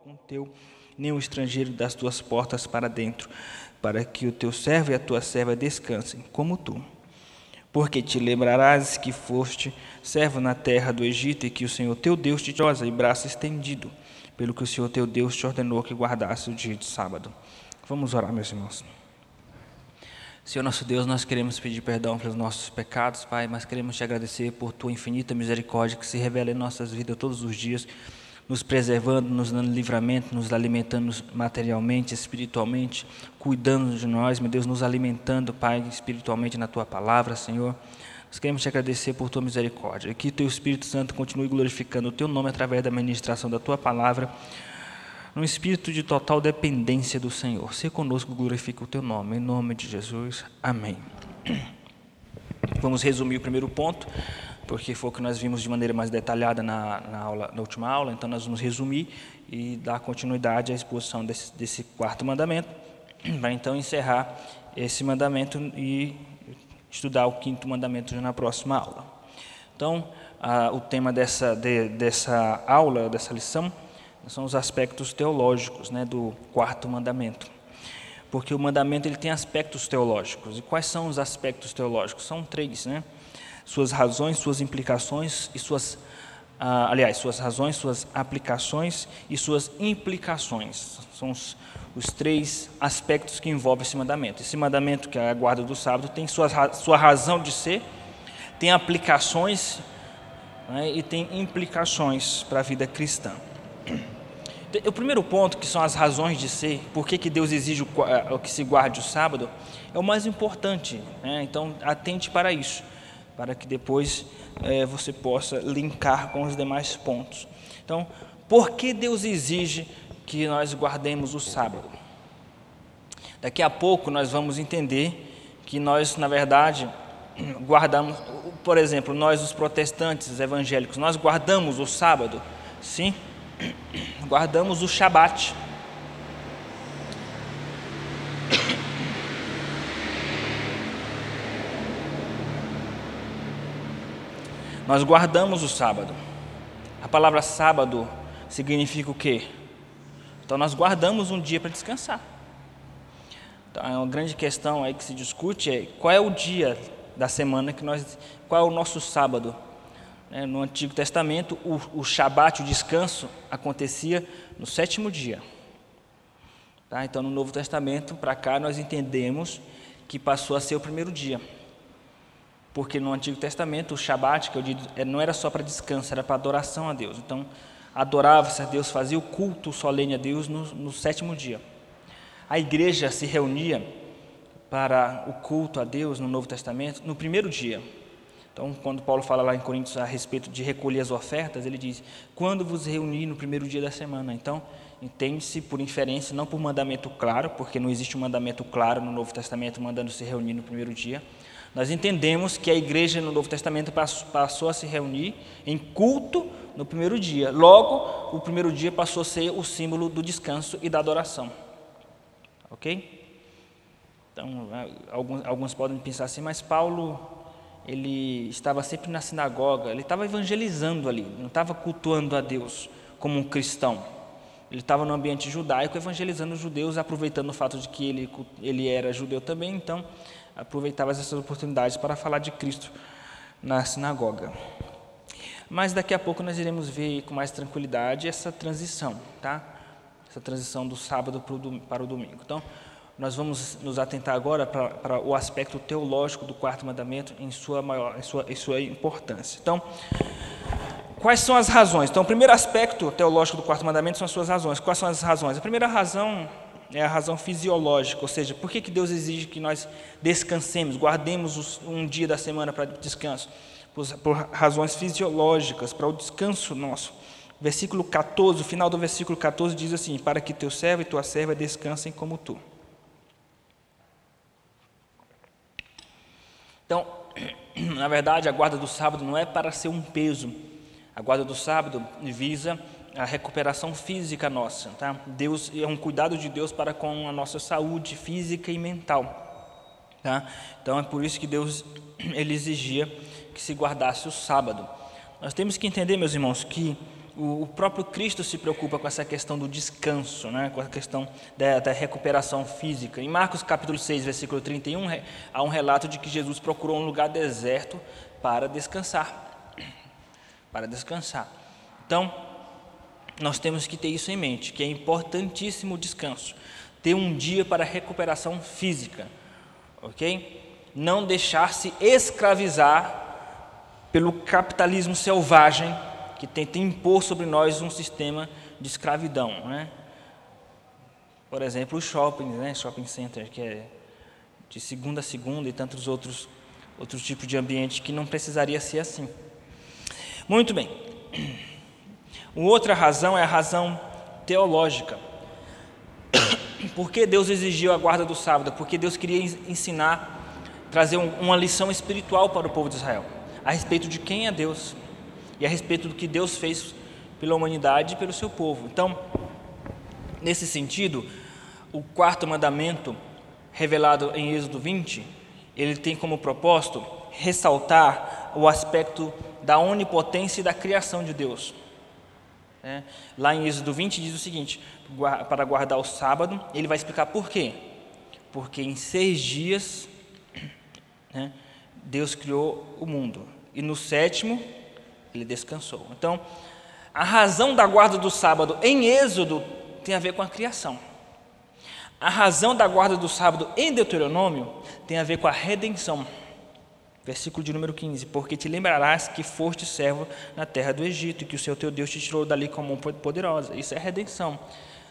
algum teu, nem o estrangeiro das tuas portas para dentro, para que o teu servo e a tua serva descansem, como tu. Porque te lembrarás que foste servo na terra do Egito e que o Senhor teu Deus te rosa e braço estendido, pelo que o Senhor teu Deus te ordenou que guardasse o dia de sábado. Vamos orar, meus irmãos. Senhor nosso Deus, nós queremos pedir perdão pelos nossos pecados, Pai, mas queremos te agradecer por tua infinita misericórdia que se revela em nossas vidas todos os dias, nos preservando, nos dando livramento, nos alimentando materialmente, espiritualmente, cuidando de nós, meu Deus, nos alimentando, Pai, espiritualmente na tua palavra, Senhor. Nós queremos te agradecer por tua misericórdia. Que teu Espírito Santo continue glorificando o teu nome através da ministração da tua palavra num espírito de total dependência do Senhor. Se conosco, glorifica o teu nome. Em nome de Jesus. Amém. Vamos resumir o primeiro ponto, porque foi o que nós vimos de maneira mais detalhada na, na, aula, na última aula, então nós vamos resumir e dar continuidade à exposição desse, desse quarto mandamento, para então encerrar esse mandamento e estudar o quinto mandamento já na próxima aula. Então, ah, o tema dessa, de, dessa aula, dessa lição, são os aspectos teológicos né, do quarto mandamento. Porque o mandamento ele tem aspectos teológicos. E quais são os aspectos teológicos? São três, né? Suas razões, suas implicações e suas ah, aliás, suas razões, suas aplicações e suas implicações. São os, os, três aspectos que envolvem esse mandamento. Esse mandamento, que é a guarda do sábado, tem sua, sua razão de ser, tem aplicações né, e tem implicações para a vida cristã. O primeiro ponto, que são as razões de ser, por que, que Deus exige o, que se guarde o sábado, é o mais importante. Né? Então, atente para isso, para que depois é, você possa linkar com os demais pontos. Então, por que Deus exige que nós guardemos o sábado? Daqui a pouco nós vamos entender que nós, na verdade, guardamos, por exemplo, nós os protestantes evangélicos, nós guardamos o sábado, sim? guardamos o Shabat. Nós guardamos o sábado. A palavra sábado significa o quê? Então nós guardamos um dia para descansar. Então é uma grande questão aí que se discute é qual é o dia da semana que nós, qual é o nosso sábado? Né, no Antigo Testamento, o, o Shabat, o descanso, acontecia no sétimo dia. Tá? Então, no Novo Testamento, para cá, nós entendemos que passou a ser o primeiro dia. Porque no Antigo Testamento, o Shabat, que eu digo, é, não era só para descanso, era para adoração a Deus. Então, adorava-se a Deus, fazia o culto solene a Deus no, no sétimo dia. A igreja se reunia para o culto a Deus no Novo Testamento no primeiro dia. Então, quando Paulo fala lá em Coríntios a respeito de recolher as ofertas, ele diz: quando vos reunir no primeiro dia da semana. Então, entende-se por inferência, não por mandamento claro, porque não existe um mandamento claro no Novo Testamento mandando se reunir no primeiro dia. Nós entendemos que a igreja no Novo Testamento passou a se reunir em culto no primeiro dia. Logo, o primeiro dia passou a ser o símbolo do descanso e da adoração. Ok? Então, alguns, alguns podem pensar assim, mas Paulo ele estava sempre na sinagoga, ele estava evangelizando ali, não estava cultuando a Deus como um cristão. Ele estava no ambiente judaico evangelizando os judeus, aproveitando o fato de que ele, ele era judeu também, então aproveitava essas oportunidades para falar de Cristo na sinagoga. Mas daqui a pouco nós iremos ver com mais tranquilidade essa transição, tá? Essa transição do sábado para o domingo. Então, nós vamos nos atentar agora para, para o aspecto teológico do quarto mandamento em sua, maior, em, sua, em sua importância. Então, quais são as razões? Então, o primeiro aspecto teológico do quarto mandamento são as suas razões. Quais são as razões? A primeira razão é a razão fisiológica, ou seja, por que, que Deus exige que nós descansemos, guardemos um dia da semana para descanso? Por, por razões fisiológicas, para o descanso nosso. Versículo 14, o final do versículo 14 diz assim: Para que teu servo e tua serva descansem como tu. Então, na verdade, a guarda do sábado não é para ser um peso. A guarda do sábado visa a recuperação física nossa, tá? Deus é um cuidado de Deus para com a nossa saúde física e mental, tá? Então é por isso que Deus ele exigia que se guardasse o sábado. Nós temos que entender, meus irmãos, que o, próprio Cristo se preocupa com essa questão do descanso, né? com a questão da, da, recuperação física. Em Marcos capítulo 6, versículo 31, há um relato de que Jesus procurou um lugar deserto para descansar. Para descansar. Então, nós temos que ter isso em mente, que é importantíssimo o descanso. Ter um dia para recuperação física, ok? Não deixar-se escravizar pelo capitalismo selvagem que tenta impor sobre nós um sistema de escravidão, né? Por exemplo, os shoppings, né? Shopping center, que é de segunda a segunda e tantos outros outros tipos de ambiente que não precisaria ser assim. Muito bem. Uma outra razão é a razão teológica. Por que Deus exigiu a guarda do sábado? Porque Deus queria ensinar, trazer uma lição espiritual para o povo de Israel a respeito de quem é Deus e a respeito do que Deus fez pela humanidade e pelo seu povo. Então, nesse sentido, o quarto mandamento, revelado em Êxodo 20, ele tem como propósito ressaltar o aspecto da onipotência e da criação de Deus. É, lá em Êxodo 20 diz o seguinte: para guardar o sábado, ele vai explicar por quê. Porque em seis dias né, Deus criou o mundo e no sétimo ele descansou. Então, a razão da guarda do sábado em Êxodo tem a ver com a criação. A razão da guarda do sábado em Deuteronômio tem a ver com a redenção. Versículo de número 15: Porque te lembrarás que foste servo na terra do Egito, e que o Senhor teu Deus te tirou dali com mão poderosa. Isso é redenção.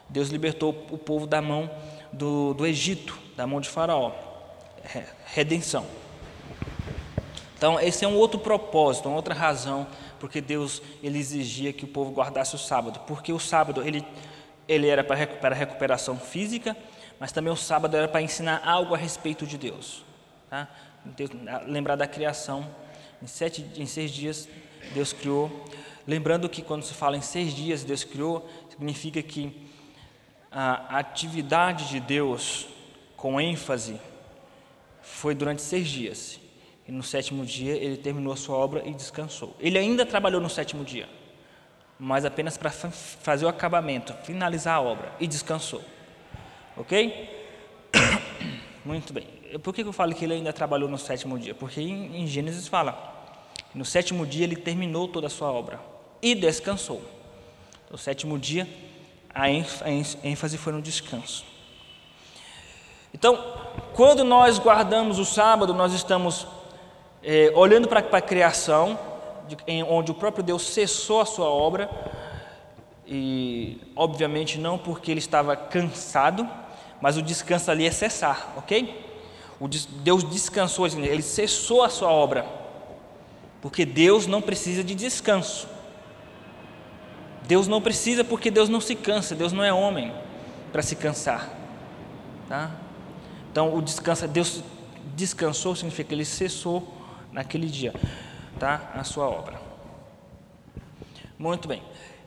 Deus libertou o povo da mão do, do Egito, da mão de Faraó. Redenção. Então, esse é um outro propósito, uma outra razão porque Deus ele exigia que o povo guardasse o sábado, porque o sábado ele, ele era para, para recuperação física, mas também o sábado era para ensinar algo a respeito de Deus. Tá? Lembrar da criação, em, sete, em seis dias Deus criou. Lembrando que quando se fala em seis dias Deus criou, significa que a atividade de Deus, com ênfase, foi durante seis dias. E no sétimo dia ele terminou a sua obra e descansou. Ele ainda trabalhou no sétimo dia, mas apenas para fazer o acabamento, finalizar a obra e descansou. Ok? Muito bem. Por que eu falo que ele ainda trabalhou no sétimo dia? Porque em, Gênesis fala: no sétimo dia ele terminou toda a sua obra e descansou. No sétimo dia, a ênfase foi no descanso. Então, quando nós guardamos o sábado, nós estamos é, olhando para a criação, de, em, onde o próprio Deus cessou a sua obra, e obviamente não porque ele estava cansado, mas o descanso ali é cessar, ok? Deus descansou, ele cessou a sua obra, porque Deus não precisa de descanso. Deus não precisa porque Deus não se cansa, Deus não é homem para se cansar. Tá? Então, o descanso, Deus descansou significa que ele cessou naquele dia, tá? A sua obra. Muito bem.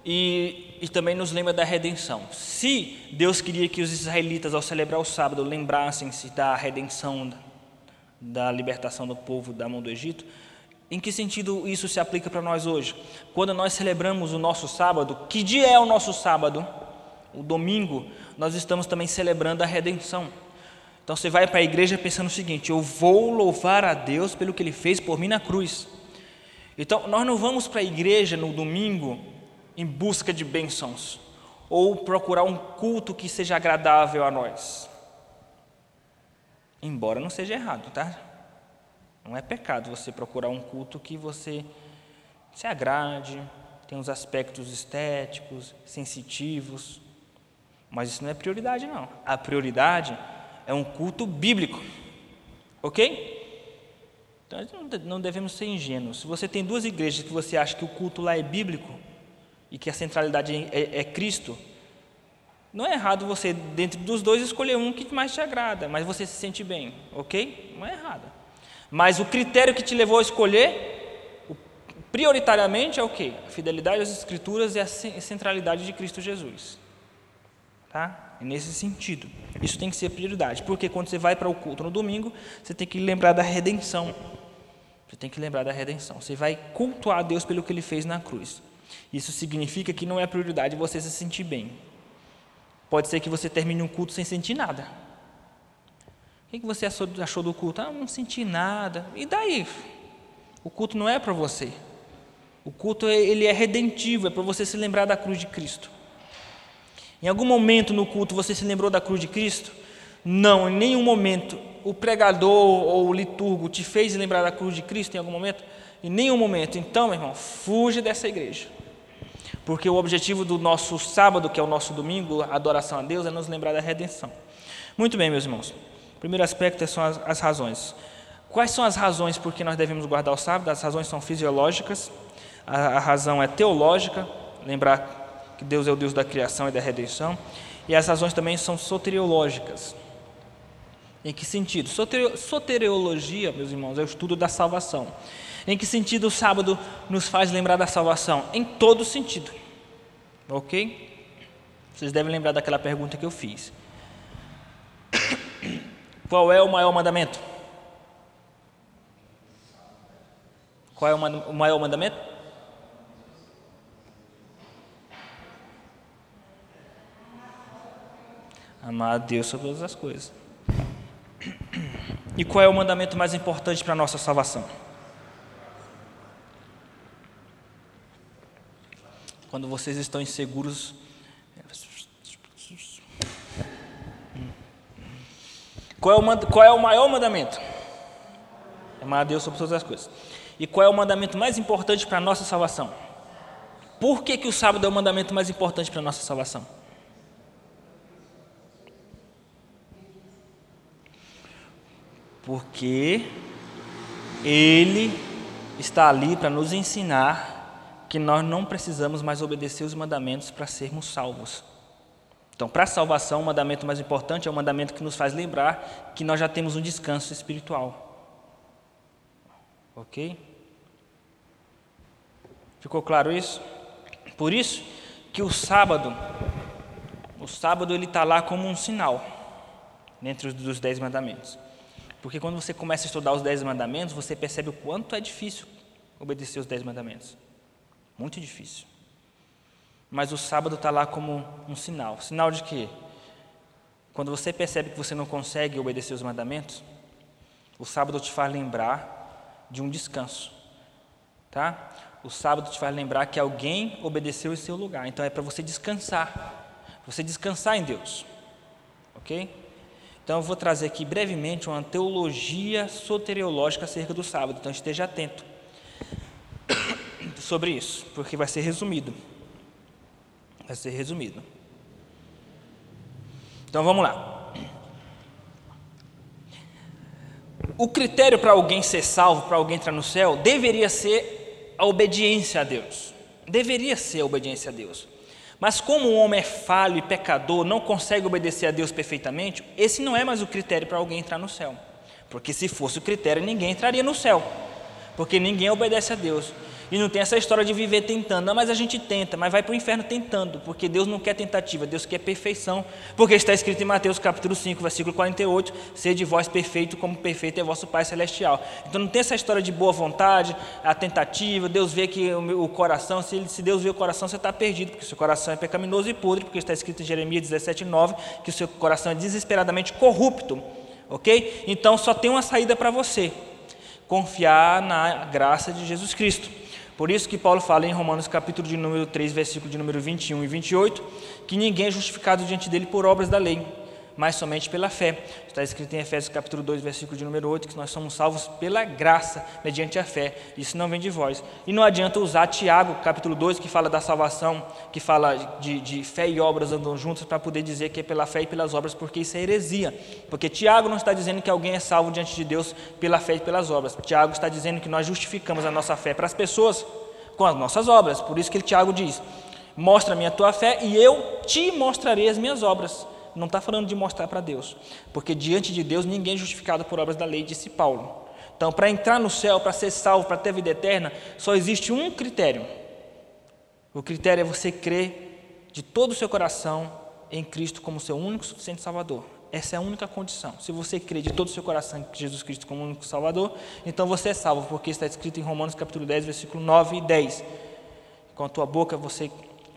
E, e, também nos lembra da redenção. Se Deus queria que os israelitas, ao celebrar o sábado, lembrassem-se da redenção, da libertação do povo da mão do Egito, em que sentido isso se aplica para nós hoje? Quando nós celebramos o nosso sábado, que dia é o nosso sábado? O domingo, nós estamos também celebrando a redenção. Então você vai para a igreja pensando o seguinte: eu vou louvar a Deus pelo que Ele fez por mim na cruz. Então nós não vamos para a igreja no domingo em busca de bênçãos ou procurar um culto que seja agradável a nós. Embora não seja errado, tá? Não é pecado você procurar um culto que você se agrade, tem os aspectos estéticos, sensitivos, mas isso não é prioridade não. A prioridade é um culto bíblico. Ok? Então não devemos ser ingênuos. Se você tem duas igrejas que você acha que o culto lá é bíblico e que a centralidade é, é Cristo, não é errado você, dentro dos dois, escolher um que mais te agrada, mas você se sente bem, ok? Não é errado. Mas o critério que te levou a escolher, prioritariamente, é o quê? A fidelidade às Escrituras e a centralidade de Cristo Jesus. Tá? É nesse sentido. Isso tem que ser prioridade, porque quando você vai para o culto no domingo, você tem que lembrar da redenção. Você tem que lembrar da redenção. Você vai cultuar a Deus pelo que ele fez na cruz. Isso significa que não é prioridade você se sentir bem. Pode ser que você termine um culto sem sentir nada. O que você achou do culto? Ah, não senti nada. E daí? O culto não é para você. O culto ele é redentivo, é para você se lembrar da cruz de Cristo. Em algum momento no culto você se lembrou da cruz de Cristo? Não, em nenhum momento. O pregador ou o liturgo te fez lembrar da cruz de Cristo em algum momento? Em nenhum momento. Então, meu irmão, fuja dessa igreja. Porque o objetivo do nosso sábado, que é o nosso domingo, a adoração a Deus, é nos lembrar da redenção. Muito bem, meus irmãos. Primeiro aspecto são as, as razões. Quais são as razões por que nós devemos guardar o sábado? As razões são fisiológicas, a, a razão é teológica, lembrar que Deus é o Deus da criação e da redenção, e as razões também são soteriológicas. Em que sentido? Soteriologia, meus irmãos, é o estudo da salvação. Em que sentido o sábado nos faz lembrar da salvação? Em todo sentido. Ok? Vocês devem lembrar daquela pergunta que eu fiz. Qual é o maior mandamento? Qual é o maior mandamento? Amar a Deus sobre todas as coisas. E qual é o mandamento mais importante para a nossa salvação? Quando vocês estão inseguros. Qual é o, qual é o maior mandamento? Amar a Deus sobre todas as coisas. E qual é o mandamento mais importante para a nossa salvação? Por que, que o sábado é o mandamento mais importante para a nossa salvação? Porque ele está ali para nos ensinar que nós não precisamos mais obedecer os mandamentos para sermos salvos. Então, para a salvação, o mandamento mais importante é o mandamento que nos faz lembrar que nós já temos um descanso espiritual. Ok? Ficou claro isso? Por isso que o sábado, o sábado ele está lá como um sinal dentro dos dez mandamentos. Porque quando você começa a estudar os dez mandamentos, você percebe o quanto é difícil obedecer os dez mandamentos. Muito difícil. Mas o sábado está lá como um sinal. Sinal de quê? Quando você percebe que você não consegue obedecer os mandamentos, o sábado te faz lembrar de um descanso. Tá? o sábado te faz lembrar que alguém obedeceu em seu lugar. Então é para você descansar, você descansar em Deus, ok? Então eu vou trazer aqui brevemente uma teologia soteriológica acerca do sábado. Então esteja atento sobre isso, porque vai ser resumido. Vai ser resumido. Então vamos lá. O critério para alguém ser salvo, para alguém entrar no céu, deveria ser a obediência a Deus. Deveria ser a obediência a Deus. Mas como o homem é falho e pecador, não consegue obedecer a Deus perfeitamente, esse não é mais o critério para alguém entrar no céu. Porque se fosse o critério, ninguém entraria no céu. Porque ninguém obedece a Deus. E não tem essa história de viver tentando. Não, mas a gente tenta, mas vai para o inferno tentando, porque Deus não quer tentativa, Deus quer perfeição. Porque está escrito em Mateus capítulo 5, versículo 48, de vós perfeito como perfeito é vosso Pai Celestial. Então não tem essa história de boa vontade, a tentativa, Deus vê que o, o coração, se, se Deus vê o coração, você está perdido, porque o seu coração é pecaminoso e podre, porque está escrito em Jeremias 17, 9, que o seu coração é desesperadamente corrupto. Ok? Então só tem uma saída para você: confiar na graça de Jesus Cristo. Por isso que Paulo fala em Romanos capítulo de número 3, versículo de número 21 e 28, que ninguém é justificado diante dele por obras da lei, mas somente pela fé. Está escrito em Efésios capítulo 2, versículo de número 8, que nós somos salvos pela graça, mediante a fé. Isso não vem de vós. E não adianta usar Tiago, capítulo 2, que fala da salvação, que fala de, de fé e obras andam juntos, para poder dizer que é pela fé e pelas obras, porque isso é heresia. Porque Tiago não está dizendo que alguém é salvo diante de Deus pela fé e pelas obras. Tiago está dizendo que nós justificamos a nossa fé para as pessoas com as nossas obras. Por isso que Tiago diz: Mostra-me a tua fé e eu te mostrarei as minhas obras. Não está falando de mostrar para Deus, porque diante de Deus ninguém é justificado por obras da lei, disse Paulo. Então, para entrar no céu, para ser salvo, para ter vida eterna, só existe um critério. O critério é você crer de todo o seu coração em Cristo como seu único suficiente Salvador. Essa é a única condição. Se você crê de todo o seu coração em Jesus Cristo como único Salvador, então você é salvo, porque está escrito em Romanos capítulo 10, versículo 9 e 10 com a tua boca você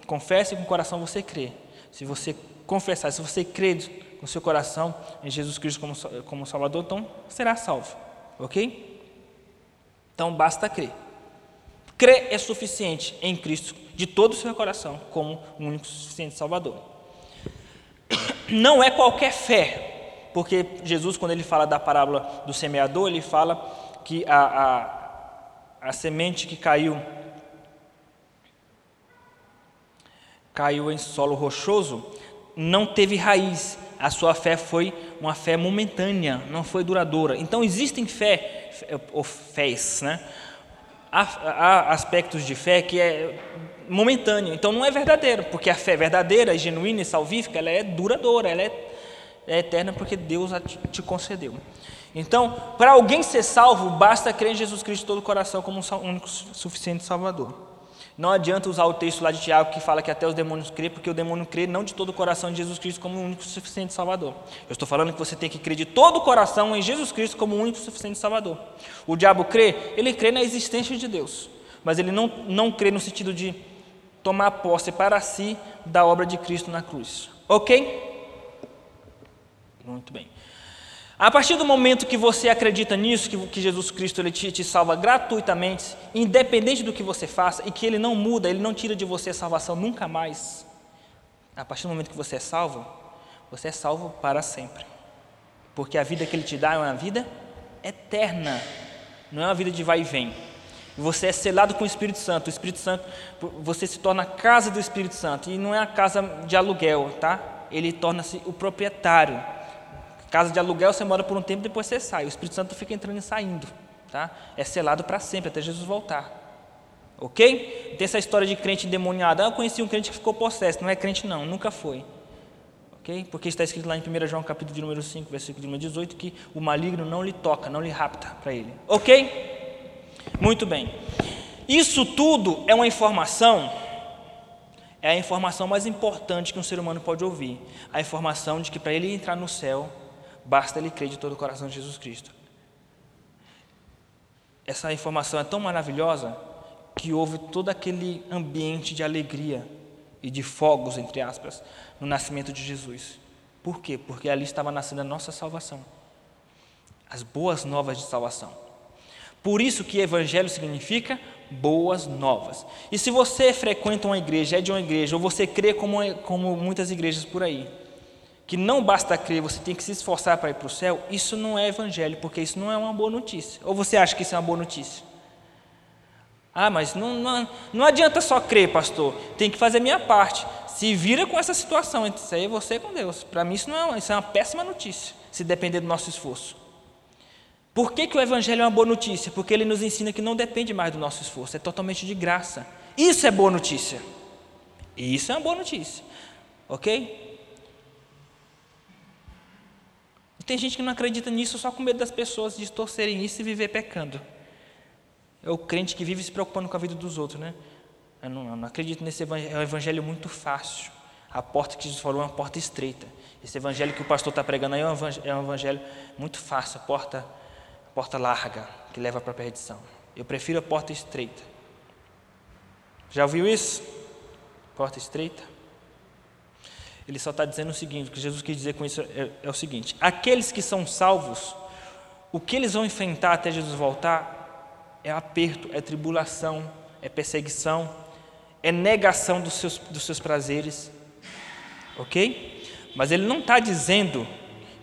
confessa e com o coração você crê. Se você confessar, se você crer com seu coração em Jesus Cristo como, como Salvador, então será salvo. Ok? Então basta crer. Crer é suficiente em Cristo de todo o seu coração como o único suficiente Salvador. Não é qualquer fé, porque Jesus, quando ele fala da parábola do semeador, ele fala que a, a, a semente que caiu caiu em solo rochoso não teve raiz. A sua fé foi uma fé momentânea, não foi duradoura. Então existem fé ou fés, né? há, há aspectos de fé que é momentâneo, então não é verdadeiro, porque a fé verdadeira, genuína e salvífica, ela é duradoura, ela é, é eterna porque Deus a te, te concedeu. Então, para alguém ser salvo, basta crer em Jesus Cristo todo o coração como um único suficiente Salvador. Não adianta usar o texto lá de Tiago que fala que até os demônios crê, porque o demônio crê não de todo o coração em Jesus Cristo como o único suficiente Salvador. Eu estou falando que você tem que crer de todo o coração em Jesus Cristo como o único suficiente Salvador. O diabo crê, ele crê na existência de Deus, mas ele não, não crê no sentido de tomar posse para si da obra de Cristo na cruz. Ok? Muito bem. A partir do momento que você acredita nisso, que, que Jesus Cristo ele te, te, salva gratuitamente, independente do que você faça, e que Ele não muda, Ele não tira de você a salvação nunca mais. A partir do momento que você é salvo, você é salvo para sempre. Porque a vida que Ele te dá é uma vida eterna, não é uma vida de vai e vem. Você é selado com o Espírito Santo. O Espírito Santo, você se torna a casa do Espírito Santo. E não é a casa de aluguel, tá? Ele torna-se o proprietário Casa de aluguel você mora por um tempo, depois você sai. O Espírito Santo fica entrando e saindo. Tá? É selado para sempre, até Jesus voltar. Ok? Tem essa história de crente endemoniado. Ah, eu conheci um crente que ficou possesso. Não é crente, não, nunca foi. Ok? Porque está escrito lá em 1 João, capítulo de número 5, versículo de número 18, que o maligno não lhe toca, não lhe rapta para ele. Ok? Muito bem. Isso tudo é uma informação, é a informação mais importante que um ser humano pode ouvir. A informação de que para ele entrar no céu, Basta ele crer de todo o coração em Jesus Cristo. Essa informação é tão maravilhosa que houve todo aquele ambiente de alegria e de fogos, entre aspas, no nascimento de Jesus. Por quê? Porque ali estava nascendo a nossa salvação. As boas novas de salvação. Por isso que evangelho significa boas novas. E se você frequenta uma igreja, é de uma igreja, ou você crê como, como muitas igrejas por aí, que não basta crer, você tem que se esforçar para ir para o céu, isso não é evangelho, porque isso não é uma boa notícia. Ou você acha que isso é uma boa notícia? Ah, mas não, não, não adianta só crer, pastor, tem que fazer a minha parte. Se vira com essa situação, isso aí é você com Deus. Para mim isso, não é, isso é uma péssima notícia, se depender do nosso esforço. Por que, que o Evangelho é uma boa notícia? Porque ele nos ensina que não depende mais do nosso esforço, é totalmente de graça. Isso é boa notícia. Isso é uma boa notícia. Ok? Tem gente que não acredita nisso só com medo das pessoas distorcerem isso e viver pecando. É o crente que vive se preocupando com a vida dos outros, né? Eu não, eu não acredito nesse evangelho, é um evangelho muito fácil. A porta que Jesus falou é uma porta estreita. Esse evangelho que o pastor está pregando aí é um evangelho, é um evangelho muito fácil, a porta, a porta larga, que leva para a perdição. Eu prefiro a porta estreita. Já ouviu isso? Porta estreita? Ele só está dizendo o seguinte: o que Jesus quis dizer com isso é, é, o seguinte: aqueles que são salvos, o que eles vão enfrentar até Jesus voltar é aperto, é tribulação, é perseguição, é negação dos seus, dos seus prazeres, ok? Mas ele não está dizendo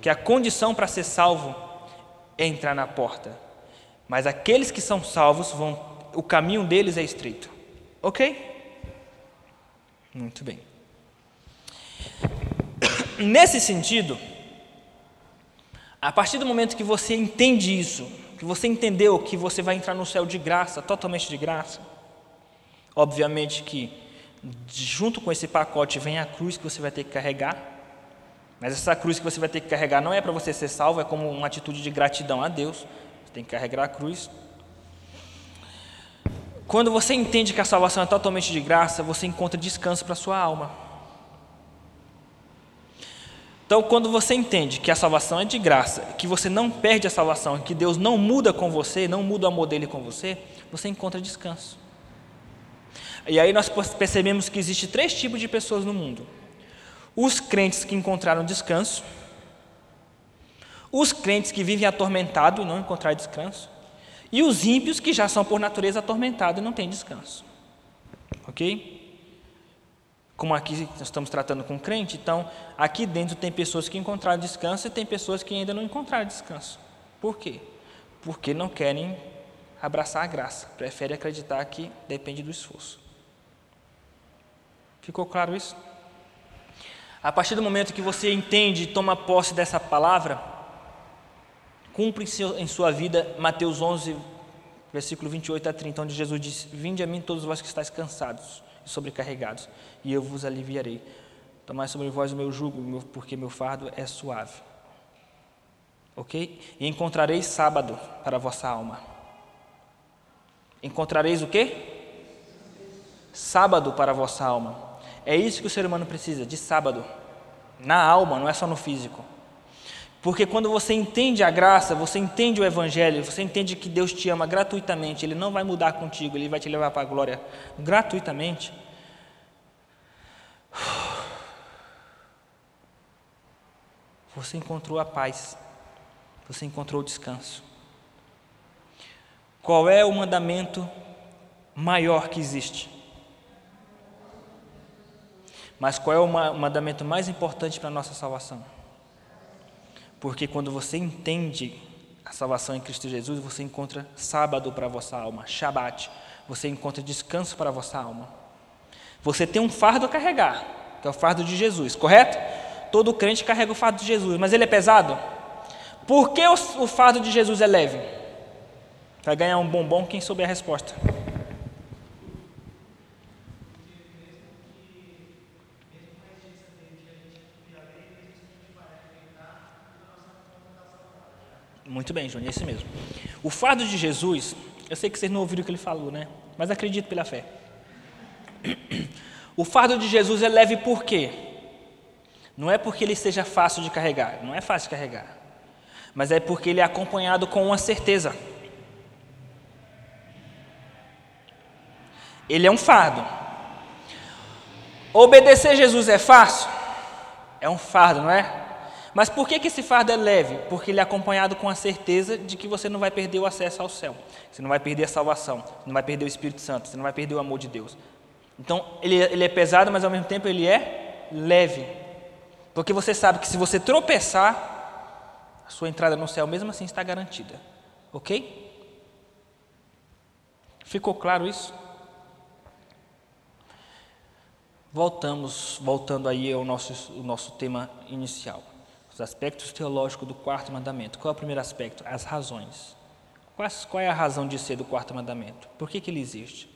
que a condição para ser salvo é entrar na porta, mas aqueles que são salvos vão, o caminho deles é estreito, ok? Muito bem. Nesse sentido, a partir do momento que você entende isso, que você entendeu que você vai entrar no céu de graça, totalmente de graça, obviamente que junto com esse pacote vem a cruz que você vai ter que carregar, mas essa cruz que você vai ter que carregar não é para você ser salvo, é como uma atitude de gratidão a Deus, você tem que carregar a cruz. Quando você entende que a salvação é totalmente de graça, você encontra descanso para sua alma. Então, quando você entende que a salvação é de graça, que você não perde a salvação, que Deus não muda com você, não muda o amor dele com você, você encontra descanso. E aí nós percebemos que existe três tipos de pessoas no mundo: os crentes que encontraram descanso, os crentes que vivem atormentados e não encontraram descanso, e os ímpios que já são por natureza atormentados e não têm descanso. Ok? Como aqui nós estamos tratando com crente, então aqui dentro tem pessoas que encontraram descanso e tem pessoas que ainda não encontraram descanso. Por quê? Porque não querem abraçar a graça, preferem acreditar que depende do esforço. Ficou claro isso? A partir do momento que você entende e toma posse dessa palavra, cumpre em sua vida Mateus 11, versículo 28 a 30, onde Jesus diz: Vinde a mim todos vós que estáis cansados e sobrecarregados, e eu vos aliviarei. Tomai sobre vós o meu jugo, porque meu fardo é suave. Ok? E encontrareis sábado para a vossa alma. Encontrareis o quê? Sábado para a vossa alma. É isso que o ser humano precisa, de sábado. Na alma, não é só no físico. Porque quando você entende a graça, você entende o Evangelho, você entende que Deus te ama gratuitamente, Ele não vai mudar contigo, Ele vai te levar para a glória gratuitamente. Você encontrou a paz, você encontrou o descanso. Qual é o mandamento maior que existe? Mas qual é o mandamento mais importante para a nossa salvação? Porque quando você entende a salvação em Cristo Jesus, você encontra sábado para a vossa alma, Shabat, você encontra descanso para a vossa alma. Você tem um fardo a carregar, que é o fardo de Jesus, correto? Todo crente carrega o fardo de Jesus, mas ele é pesado? Por que o, o fardo de Jesus é leve? Vai ganhar um bombom quem souber a resposta. Muito bem, Júnior, é esse mesmo. O fardo de Jesus, eu sei que vocês não ouviram o que ele falou, né? Mas acredito pela fé. O fardo de Jesus é leve por quê? Não é porque ele seja fácil de carregar, não é fácil de carregar, mas é porque ele é acompanhado com uma certeza. Ele é um fardo. Obedecer Jesus é fácil? É um fardo, não é? Mas por que, que esse fardo é leve? Porque ele é acompanhado com a certeza de que você não vai perder o acesso ao céu, você não vai perder a salvação, você não vai perder o Espírito Santo, você não vai perder o amor de Deus. Então, ele, ele é pesado, mas ao mesmo tempo ele é leve. Porque você sabe que se você tropeçar, a sua entrada no céu mesmo assim está garantida. Ok? Ficou claro isso? Voltamos, voltando aí ao nosso, ao nosso tema inicial. Os aspectos teológicos do quarto mandamento. Qual é o primeiro aspecto? As razões. Quais, qual é a razão de ser do quarto mandamento? Por que, que ele existe?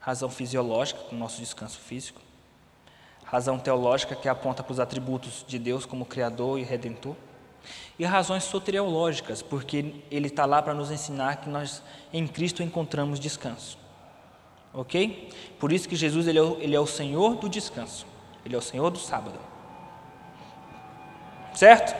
Razão fisiológica, o nosso descanso físico. Razão teológica, que aponta para os atributos de Deus como Criador e Redentor. E razões soteriológicas, porque ele está lá para nos ensinar que nós em Cristo encontramos descanso. Ok? Por isso que Jesus ele é, o, ele é o Senhor do descanso. Ele é o Senhor do sábado. Certo?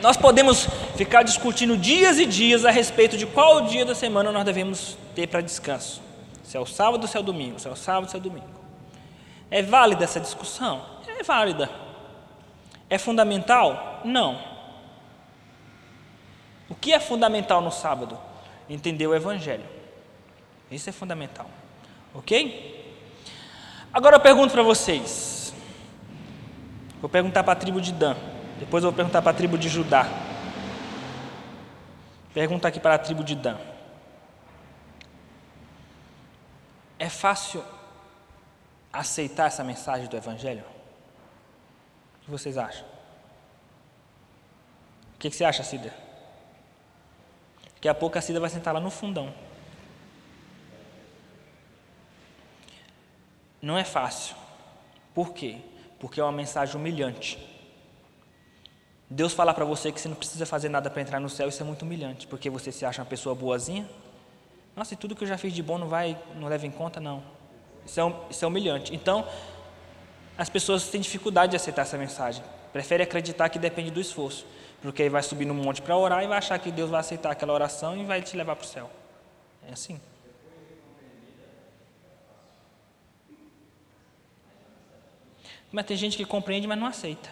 Nós podemos ficar discutindo dias e dias a respeito de qual dia da semana nós devemos ter para descanso. Se é o sábado se é o domingo, se é o sábado se é o domingo. É válida essa discussão? É válida. É fundamental? Não. O que é fundamental no sábado? Entender o Evangelho. Isso é fundamental. Ok? Agora eu pergunto para vocês: Vou perguntar para a tribo de Dan. Depois vou perguntar para a tribo de Judá. Pergunta aqui para a tribo de Dan. É fácil aceitar essa mensagem do Evangelho? O que vocês acham? O que você acha, Cida? Daqui a pouco a Cida vai sentar lá no fundão. Não é fácil. Por quê? Porque é uma mensagem humilhante. Deus falar para você que você não precisa fazer nada para entrar no céu, isso é muito humilhante, porque você se acha uma pessoa boazinha. Nossa, e tudo que eu já fiz de bom não vai, não leva em conta, não. Isso é, é humilhante. Então, as pessoas têm dificuldade de aceitar essa mensagem. Preferem acreditar que depende do esforço, porque aí vai subir no monte para orar e vai achar que Deus vai aceitar aquela oração e vai te levar para o céu. É assim. Mas tem gente que compreende, mas não aceita.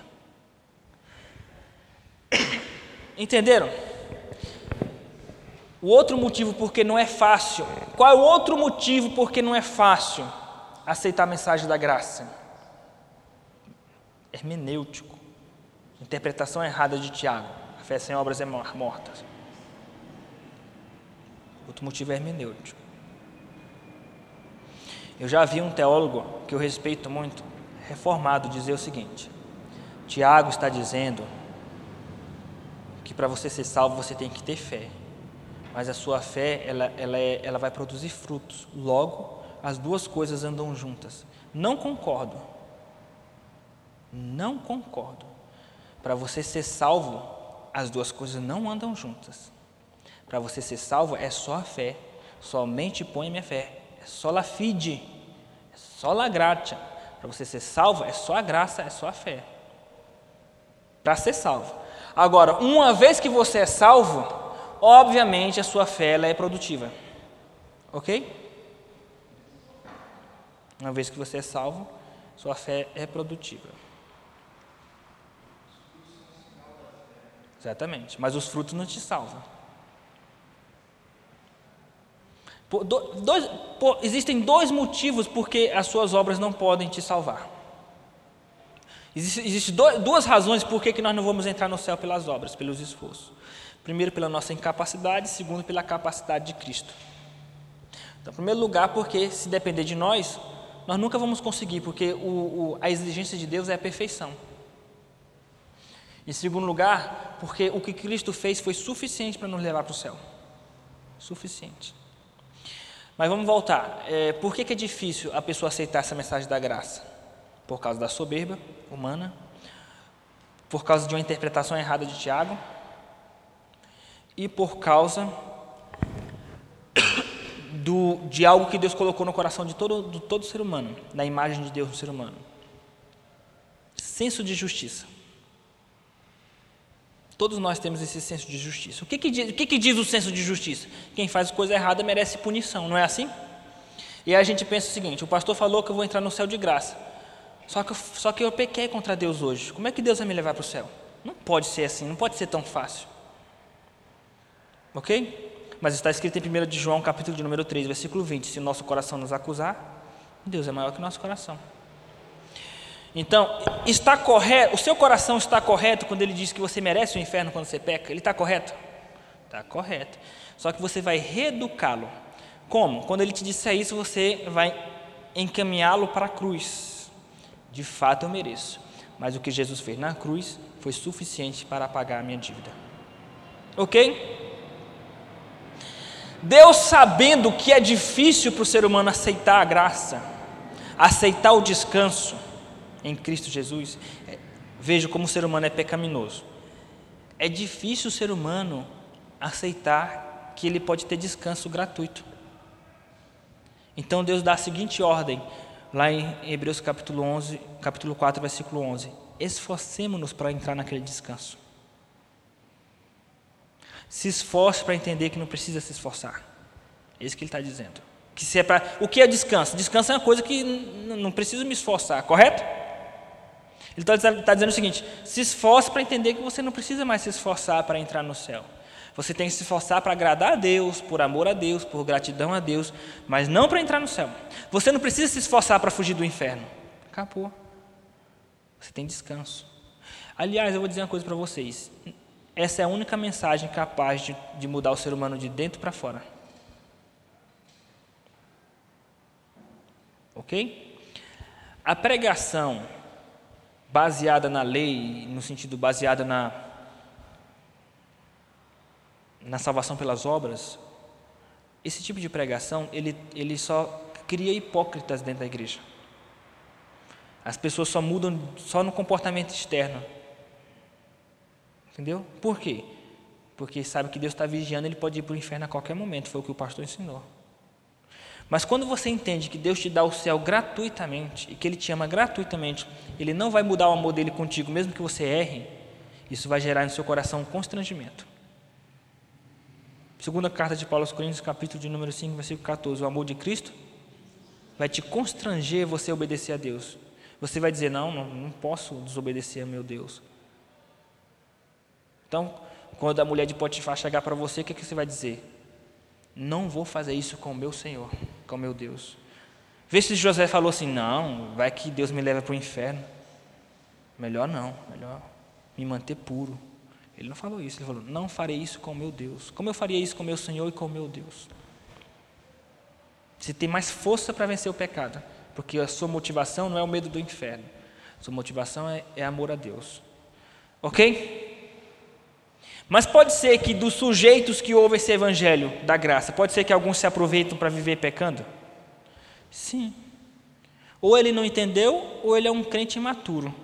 Entenderam? O outro motivo porque não é fácil. Qual é o outro motivo porque não é fácil aceitar a mensagem da graça? Hermenêutico. Interpretação errada de Tiago. A fé sem obras é morta. Outro motivo é hermenêutico. Eu já vi um teólogo que eu respeito muito, reformado, dizer o seguinte: Tiago está dizendo que para você ser salvo você tem que ter fé mas a sua fé ela, ela, é, ela vai produzir frutos. Logo, as duas coisas andam juntas. Não concordo. Não concordo. Para você ser salvo, as duas coisas não andam juntas. Para você ser salvo é só a fé. Somente põe minha fé. É só la fide. É só la gratia. Para você ser salvo é só a graça, é só a fé. Para ser salvo. Agora, uma vez que você é salvo, obviamente a sua fé ela é produtiva. Ok? Uma vez que você é salvo, sua fé é produtiva. Exatamente. Mas os frutos não te salvam. Por, dois, por, existem dois motivos porque as suas obras não podem te salvar. Existem existe duas razões por que nós não vamos entrar no céu pelas obras, pelos esforços. Primeiro, pela nossa incapacidade, segundo, pela capacidade de Cristo. Então, em primeiro lugar, porque se depender de nós, nós nunca vamos conseguir, porque o, o, a exigência de Deus é a perfeição. Em segundo lugar, porque o que Cristo fez foi suficiente para nos levar para o céu. Suficiente. Mas vamos voltar. É, por que, que é difícil a pessoa aceitar essa mensagem da graça? Por causa da soberba humana, por causa de uma interpretação errada de Tiago, e por causa do, de algo que Deus colocou no coração de todo, de todo ser humano, na imagem de Deus no ser humano. Senso de justiça. Todos nós temos esse senso de justiça. O que, que, diz, o que, que diz o senso de justiça? Quem faz coisa errada merece punição, não é assim? E aí a gente pensa o seguinte: o pastor falou que eu vou entrar no céu de graça. Só que, só que eu pequei contra Deus hoje. Como é que Deus vai me levar para o céu? Não pode ser assim, não pode ser tão fácil. Ok? Mas está escrito em 1 de João, capítulo de número 3, versículo 20: Se o nosso coração nos acusar, Deus é maior que o nosso coração. Então, está correto, o seu coração está correto quando ele diz que você merece o inferno quando você peca? Ele está correto? Está correto. Só que você vai reeducá-lo. Como? Quando ele te disser isso, você vai encaminhá-lo para a cruz. De fato eu mereço. Mas o que Jesus fez na cruz foi suficiente para pagar a minha dívida. Ok? Deus, sabendo que é difícil para o ser humano aceitar a graça, aceitar o descanso em Cristo Jesus, é, veja como o ser humano é pecaminoso. É difícil o ser humano aceitar que ele pode ter descanso gratuito. Então Deus dá a seguinte ordem, lá em Hebreus capítulo 11, capítulo 4, versículo 11: Esforcemos-nos para entrar naquele descanso. Se esforce para entender que não precisa se esforçar. É isso que ele está dizendo. Que se é pra, o que é descanso? Descanso é uma coisa que não preciso me esforçar, correto? Ele está tá dizendo o seguinte: se esforce para entender que você não precisa mais se esforçar para entrar no céu. Você tem que se esforçar para agradar a Deus, por amor a Deus, por gratidão a Deus, mas não para entrar no céu. Você não precisa se esforçar para fugir do inferno. Acabou. Você tem descanso. Aliás, eu vou dizer uma coisa para vocês: essa é a única mensagem capaz de, de mudar o ser humano de dentro para fora. Ok? A pregação baseada na lei, no sentido baseada na, na salvação pelas obras, esse tipo de pregação, ele, ele só cria hipócritas dentro da igreja. As pessoas só mudam só no comportamento externo. Entendeu? Por quê? Porque sabe que Deus está vigiando, ele pode ir para o inferno a qualquer momento, foi o que o pastor ensinou. Mas quando você entende que Deus te dá o céu gratuitamente e que Ele te ama gratuitamente, Ele não vai mudar o amor dele contigo, mesmo que você erre, isso vai gerar no seu coração um constrangimento. Segunda carta de Paulo aos Coríntios, capítulo de número 5, versículo 14. O amor de Cristo vai te constranger você obedecer a Deus. Você vai dizer: Não, não, não posso desobedecer a meu Deus. Então, quando a mulher de Potifar chegar para você, o que, que você vai dizer? Não vou fazer isso com o meu Senhor, com meu Deus. Vê se José falou assim: Não, vai que Deus me leva para o inferno. Melhor não, melhor me manter puro. Ele não falou isso, ele falou: Não farei isso com meu Deus. Como eu faria isso com meu Senhor e com meu Deus? Você tem mais força para vencer o pecado, porque a sua motivação não é o medo do inferno, sua motivação é, é amor a Deus. Ok? Mas pode ser que dos sujeitos que ouvem esse evangelho da graça, pode ser que alguns se aproveitem para viver pecando? Sim. Ou ele não entendeu, ou ele é um crente imaturo.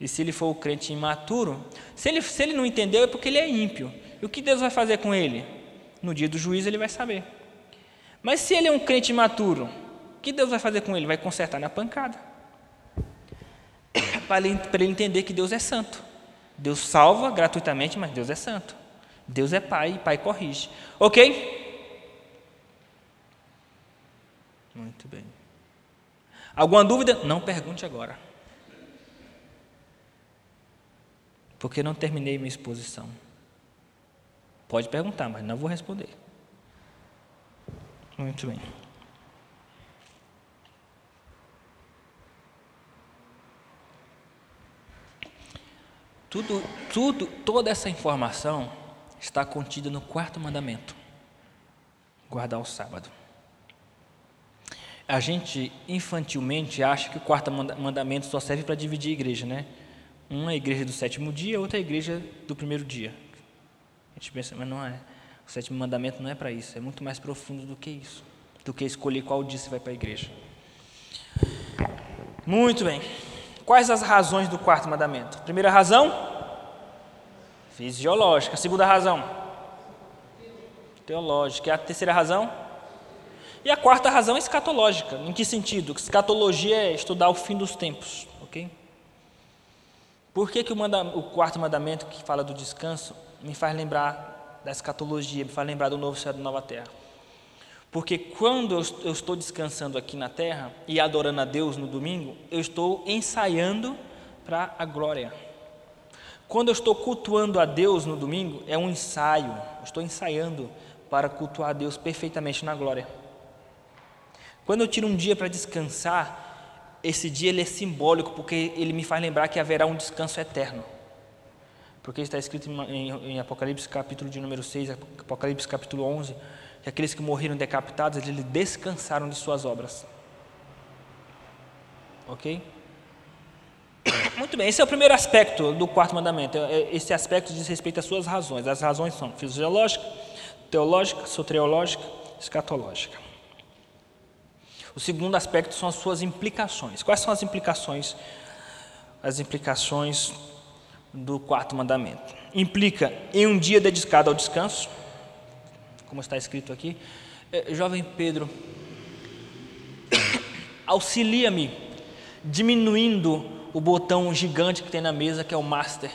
E se ele for o crente imaturo, se ele, se ele não entendeu é porque ele é ímpio. E o que Deus vai fazer com ele? No dia do juízo ele vai saber. Mas se ele é um crente imaturo, o que Deus vai fazer com ele? Vai consertar na pancada. Para ele, para ele entender que Deus é santo. Deus salva gratuitamente, mas Deus é santo. Deus é pai e pai corrige. Ok? Muito bem. Alguma dúvida? Não pergunte agora. porque não terminei minha exposição. Pode perguntar, mas não vou responder. Muito bem. Tudo, tudo, toda essa informação está contida no quarto mandamento: guardar o sábado. A gente infantilmente acha que o quarto mandamento só serve para dividir a igreja, né? Uma é a igreja do sétimo dia, outra é a igreja do primeiro dia. A gente pensa, mas não é. O sétimo mandamento não é para isso, é muito mais profundo do que isso, do que escolher qual dia você vai para a igreja. Muito bem. Quais as razões do quarto mandamento? Primeira razão, fisiológica. Segunda razão, teológica. E a terceira razão? E a quarta razão é escatológica. Em que sentido? Escatologia é estudar o fim dos tempos, ok? Por que, que o, manda, o quarto mandamento que fala do descanso me faz lembrar da escatologia, me faz lembrar do novo céu e da nova terra? Porque quando eu estou descansando aqui na terra e adorando a Deus no domingo, eu estou ensaiando para a glória. Quando eu estou cultuando a Deus no domingo, é um ensaio, eu estou ensaiando para cultuar a Deus perfeitamente na glória. Quando eu tiro um dia para descansar, esse dia ele é simbólico porque ele me faz lembrar que haverá um descanso eterno. Porque está escrito em, Apocalipse capítulo de número 6, Apocalipse capítulo 11, que aqueles que morreram decapitados, eles descansaram de suas obras. Ok? Muito bem, esse é o primeiro aspecto do quarto mandamento. É, é, esse aspecto diz respeito às suas razões. As razões são fisiológica, teológica, soteriológica, escatológica. O segundo aspecto são as suas implicações. Quais são as implicações? As implicações do quarto mandamento. Implica em um dia dedicado ao descanso, como está escrito aqui. É, jovem Pedro, auxilia-me diminuindo o botão gigante que tem na mesa, que é o master,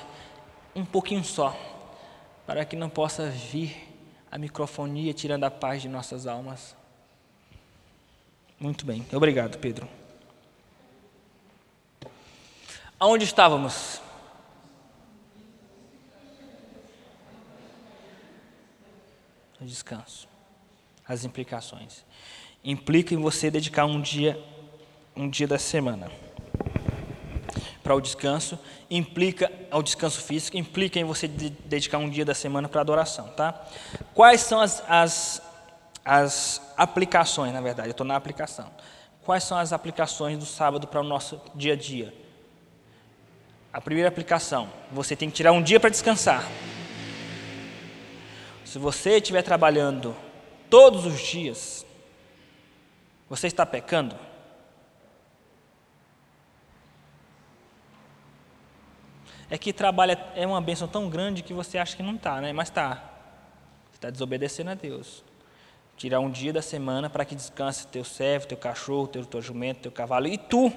um pouquinho só, para que não possa vir a microfonia tirando a paz de nossas almas. Muito bem, obrigado, Pedro. Aonde estávamos? Descanso. As implicações. Implica em você dedicar um dia, um dia da semana para o descanso, implica ao descanso físico, implica em você dedicar um dia da semana para adoração, tá? Quais são as, as as aplicações, na verdade, eu estou na aplicação. Quais são as aplicações do sábado para o nosso dia a dia? A primeira aplicação, você tem que tirar um dia para descansar. Se você estiver trabalhando todos os dias, você está pecando? É que trabalho é uma bênção tão grande que você acha que não está, né? Mas está. Você está desobedecendo a Deus. Tirar um dia da semana para que descanse teu servo, teu cachorro, teu, teu jumento, teu cavalo e tu.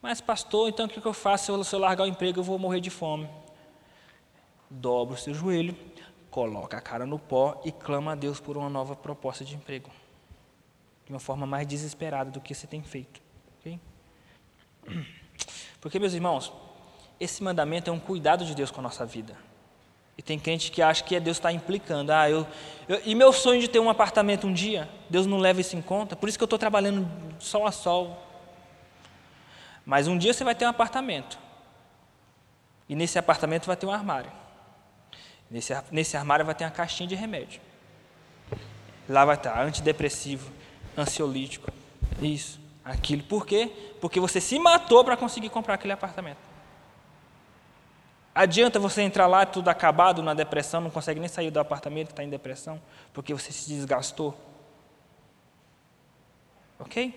Mas, pastor, então o que eu faço? Se eu largar o emprego, eu vou morrer de fome. Dobra o seu joelho, coloca a cara no pó e clama a Deus por uma nova proposta de emprego. De uma forma mais desesperada do que você tem feito. Okay? Porque, meus irmãos, esse mandamento é um cuidado de Deus com a nossa vida. E tem crente que acha que é Deus está implicando. Ah, eu, eu, e meu sonho de ter um apartamento um dia, Deus não leva isso em conta. Por isso que eu estou trabalhando sol a sol. Mas um dia você vai ter um apartamento. E nesse apartamento vai ter um armário. Nesse, nesse armário vai ter uma caixinha de remédio. Lá vai estar antidepressivo, ansiolítico, isso, aquilo. Por quê? Porque você se matou para conseguir comprar aquele apartamento. Adianta você entrar lá tudo acabado na depressão, não consegue nem sair do apartamento, está em depressão, porque você se desgastou. Ok?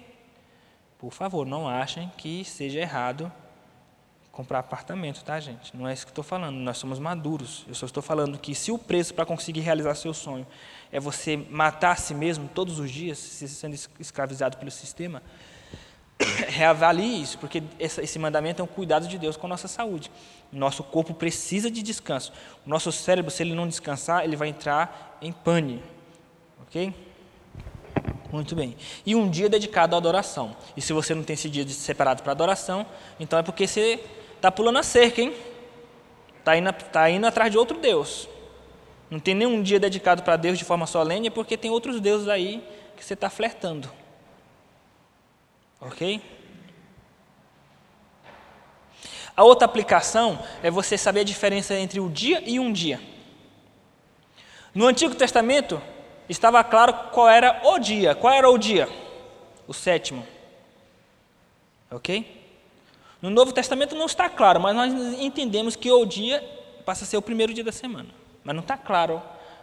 Por favor, não achem que seja errado comprar apartamento, tá, gente? Não é isso que estou falando. Nós somos maduros. Eu só estou falando que se o preço para conseguir realizar seu sonho é você matar a si mesmo todos os dias, sendo escravizado pelo sistema, reavalie isso, porque esse mandamento é um cuidado de Deus com a nossa saúde. Nosso corpo precisa de descanso. O nosso cérebro, se ele não descansar, ele vai entrar em pane. Ok? Muito bem. E um dia dedicado à adoração. E se você não tem esse dia separado para adoração, então é porque você Está pulando a cerca, hein? Está indo, tá indo atrás de outro Deus. Não tem nenhum dia dedicado para Deus de forma solene, é porque tem outros deuses aí que você está flertando. Ok? A outra aplicação é você saber a diferença entre o dia e um dia. No Antigo Testamento, estava claro qual era o dia. Qual era o dia? O sétimo. Ok? No Novo Testamento não está claro, mas nós entendemos que o dia passa a ser o primeiro dia da semana. Mas não está claro,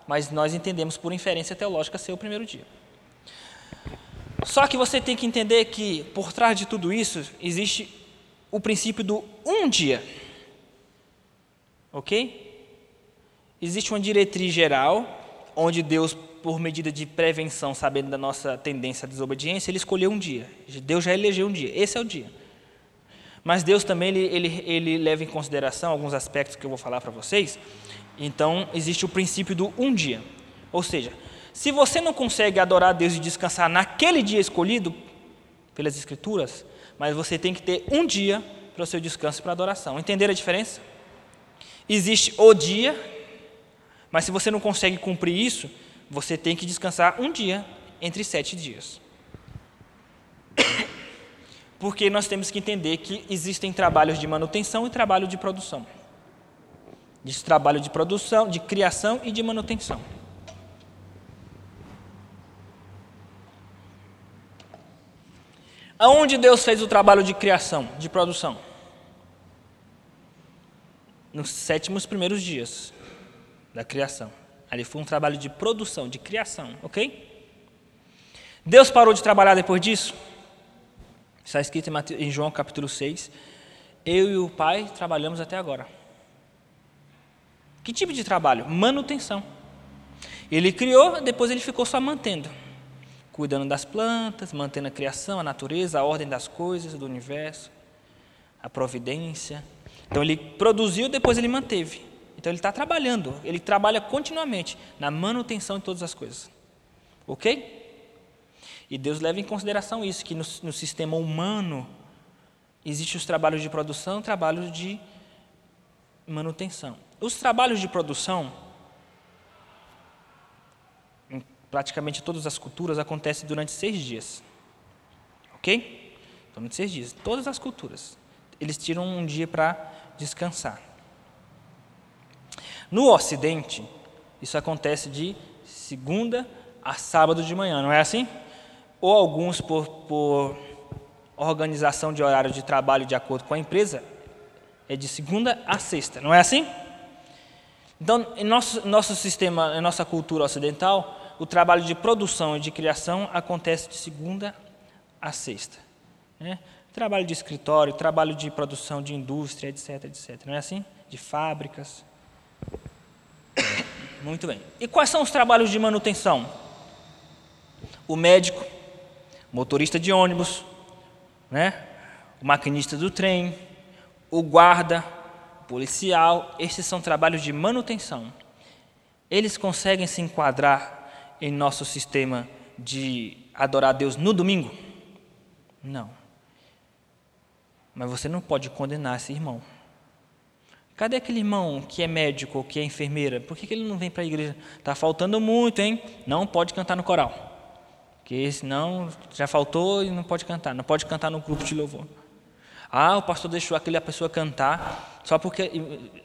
mas nós entendemos por inferência teológica ser o primeiro dia. Só que você tem que entender que por trás de tudo isso existe o princípio do um dia. Ok? Existe uma diretriz geral, onde Deus, por medida de prevenção, sabendo da nossa tendência à desobediência, Ele escolheu um dia. Deus já elegeu um dia. Esse é o dia. Mas Deus também ele, ele, ele leva em consideração alguns aspectos que eu vou falar para vocês. Então, existe o princípio do um dia. Ou seja, se você não consegue adorar a Deus e descansar naquele dia escolhido pelas Escrituras, mas você tem que ter um dia para o seu descanso e para a adoração. Entenderam a diferença? Existe o dia, mas se você não consegue cumprir isso, você tem que descansar um dia entre sete dias. Porque nós temos que entender que existem trabalhos de manutenção e trabalho de produção. Diz trabalho de produção, de criação e de manutenção. Aonde Deus fez o trabalho de criação, de produção? Nos sétimos primeiros dias da criação. Ali foi um trabalho de produção, de criação, ok? Deus parou de trabalhar depois disso? Está escrito em João capítulo 6. Eu e o Pai trabalhamos até agora. Que tipo de trabalho? Manutenção. Ele criou, depois ele ficou só mantendo. Cuidando das plantas, mantendo a criação, a natureza, a ordem das coisas, do universo, a providência. Então ele produziu, depois ele manteve. Então ele está trabalhando, ele trabalha continuamente na manutenção de todas as coisas. Ok? E Deus leva em consideração isso, que no, no sistema humano existem os trabalhos de produção e trabalhos de manutenção. Os trabalhos de produção, em praticamente todas as culturas, acontecem durante seis dias. Ok? Durante seis dias. Todas as culturas. Eles tiram um dia para descansar. No Ocidente, isso acontece de segunda a sábado de manhã, não é assim? Ou alguns por, por organização de horário de trabalho de acordo com a empresa, é de segunda a sexta, não é assim? Então, em nosso, nosso sistema, em nossa cultura ocidental, o trabalho de produção e de criação acontece de segunda a sexta. Né? Trabalho de escritório, trabalho de produção de indústria, etc, etc. Não é assim? De fábricas. Muito bem. E quais são os trabalhos de manutenção? O médico, motorista de ônibus, né? o maquinista do trem, o guarda, policial, esses são trabalhos de manutenção. Eles conseguem se enquadrar em nosso sistema de adorar a Deus no domingo? Não. Mas você não pode condenar esse irmão. Cadê aquele irmão que é médico, que é enfermeira? Por que ele não vem para a igreja? Está faltando muito, hein? Não pode cantar no coral. Porque senão já faltou e não pode cantar. Não pode cantar no grupo de louvor. Ah, o pastor deixou aquela pessoa cantar só porque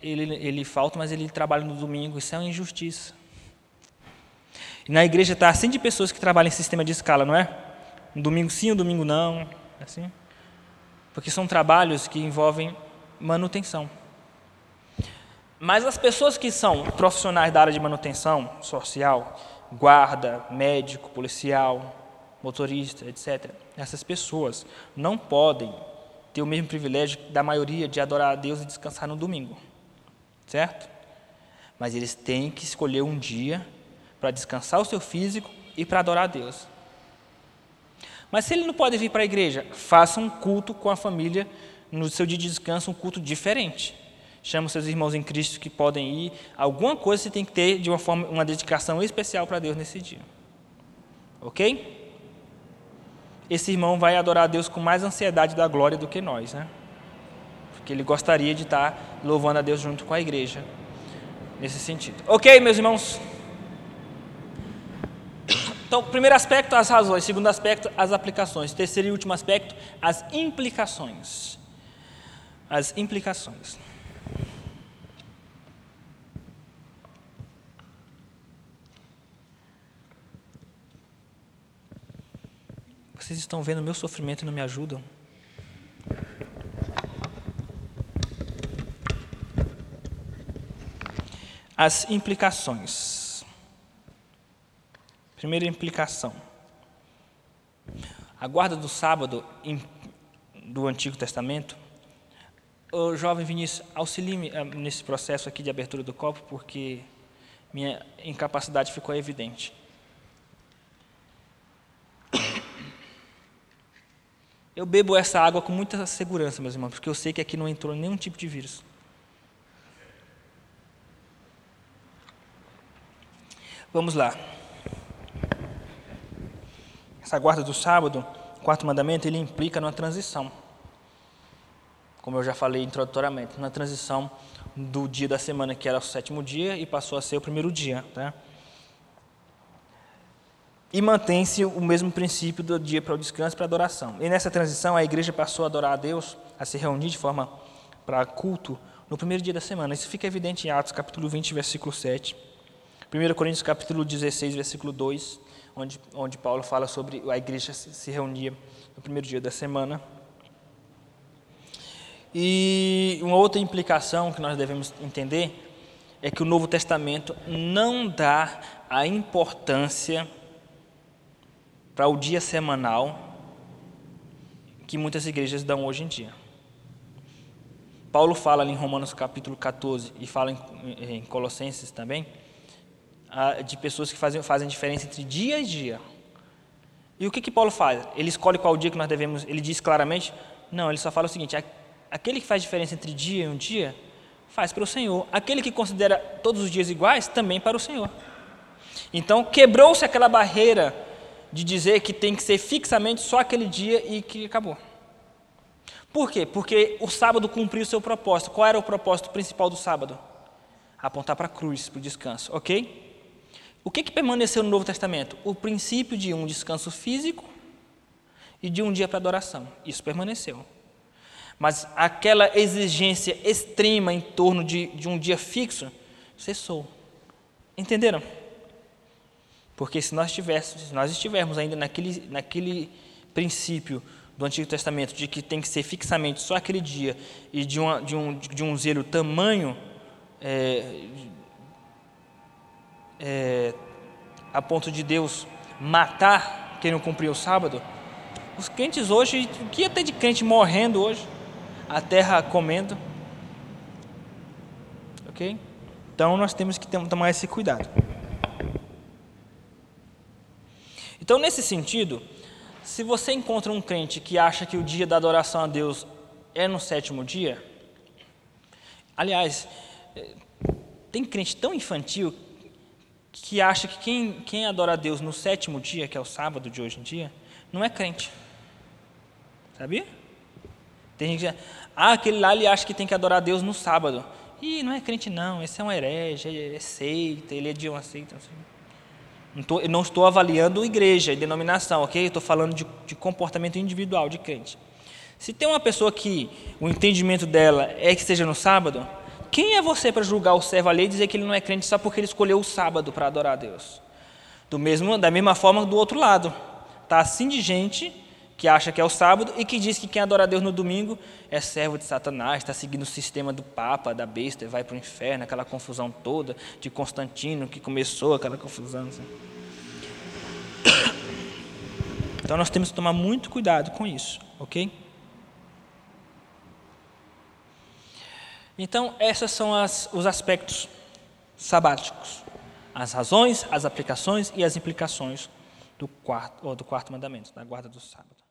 ele, ele falta, mas ele trabalha no domingo. Isso é uma injustiça. E na igreja está assim de pessoas que trabalham em sistema de escala, não é? Um domingo sim, um domingo não. É assim? Porque são trabalhos que envolvem manutenção. Mas as pessoas que são profissionais da área de manutenção social, guarda, médico, policial, motorista, etc., essas pessoas não podem ter o mesmo privilégio da maioria de adorar a Deus e descansar no domingo, certo? Mas eles têm que escolher um dia para descansar o seu físico e para adorar a Deus. Mas se ele não pode vir para a igreja, faça um culto com a família no seu dia de descanso, um culto diferente. Chama seus irmãos em Cristo que podem ir. Alguma coisa você tem que ter de uma forma, uma dedicação especial para Deus nesse dia. Ok? esse irmão vai adorar a Deus com mais ansiedade da glória do que nós, né? Porque ele gostaria de estar louvando a Deus junto com a igreja, nesse sentido. Ok, meus irmãos? Então, primeiro aspecto, as razões. Segundo aspecto, as aplicações. Terceiro e último aspecto, as implicações. As implicações. Vocês estão vendo o meu sofrimento e não me ajudam? As implicações. Primeira implicação. A guarda do sábado do Antigo Testamento. O jovem Vinícius, auxilie-me eh, nesse processo aqui de abertura do copo, porque minha incapacidade ficou evidente. Eu bebo essa água com muita segurança, meus irmãos, porque eu sei que aqui não entrou nenhum tipo de vírus. Vamos lá. Essa guarda do sábado, quarto mandamento, ele implica numa transição. Como eu já falei introdutoriamente, na transição do dia da semana que era o sétimo dia e passou a ser o primeiro dia. Tá? E mantém-se o mesmo princípio do dia para o descanso e para a adoração. E nessa transição, a igreja passou a adorar a Deus, a se reunir de forma para culto no primeiro dia da semana. Isso fica evidente em Atos, capítulo 20, versículo 7. 1 Coríntios, capítulo 16, versículo 2, onde, onde Paulo fala sobre a igreja se reunia no primeiro dia da semana. E uma outra implicação que nós devemos entender é que o Novo Testamento não dá a importância para o dia semanal que muitas igrejas dão hoje em dia. Paulo fala ali em Romanos capítulo 14 e fala em, em Colossenses também de pessoas que fazem, fazem diferença entre dia e dia. E o que, que Paulo faz? Ele escolhe qual dia que nós devemos. Ele diz claramente? Não, ele só fala o seguinte: aquele que faz diferença entre dia e um dia, faz para o Senhor. Aquele que considera todos os dias iguais, também para o Senhor. Então quebrou-se aquela barreira de dizer que tem que ser fixamente só aquele dia e que acabou. Por quê? Porque o sábado cumpriu o seu propósito. Qual era o propósito principal do sábado? Apontar para a cruz, para o descanso, ok? O que, que permaneceu no Novo Testamento? O princípio de um descanso físico e de um dia para adoração. Isso permaneceu. Mas aquela exigência extrema em torno de, de um dia fixo cessou. Entenderam? Porque se nós, tivéssemos, se nós estivermos ainda naquele, naquele princípio do Antigo Testamento de que tem que ser fixamente só aquele dia e de, uma, de, um, de um zelo tamanho é, é, a ponto de Deus matar quem não cumpriu o sábado, os crentes hoje, o que ia ter de crente morrendo hoje? A terra comendo. Ok? Então nós temos que tomar esse cuidado. Então, nesse sentido, se você encontra um crente que acha que o dia da adoração a Deus é no sétimo dia, Aliás, é, tem crente tão infantil que acha que quem, quem adora a Deus no sétimo dia, que é o sábado de hoje em dia, não é crente. Sabia? Tem gente que diz, ah, aquele lá ele acha que tem que adorar a Deus no sábado. E não é crente não, esse é um herege, é seita, ele é de uma seita. Assim. Não, tô, não estou avaliando igreja e denominação, ok? Estou falando de, de comportamento individual de crente. Se tem uma pessoa que o entendimento dela é que esteja no sábado, quem é você para julgar o servo ali e dizer que ele não é crente só porque ele escolheu o sábado para adorar a Deus? Do mesmo, da mesma forma do outro lado. Está assim de gente que acha que é o sábado e que diz que quem adora a Deus no domingo é servo de Satanás, está seguindo o sistema do Papa, da besta, vai para o inferno, aquela confusão toda de Constantino que começou aquela confusão. Assim. Então nós temos que tomar muito cuidado com isso, ok? Então, esses são as, os aspectos sabáticos: as razões, as aplicações e as implicações do quarto, do quarto mandamento, da guarda do sábado.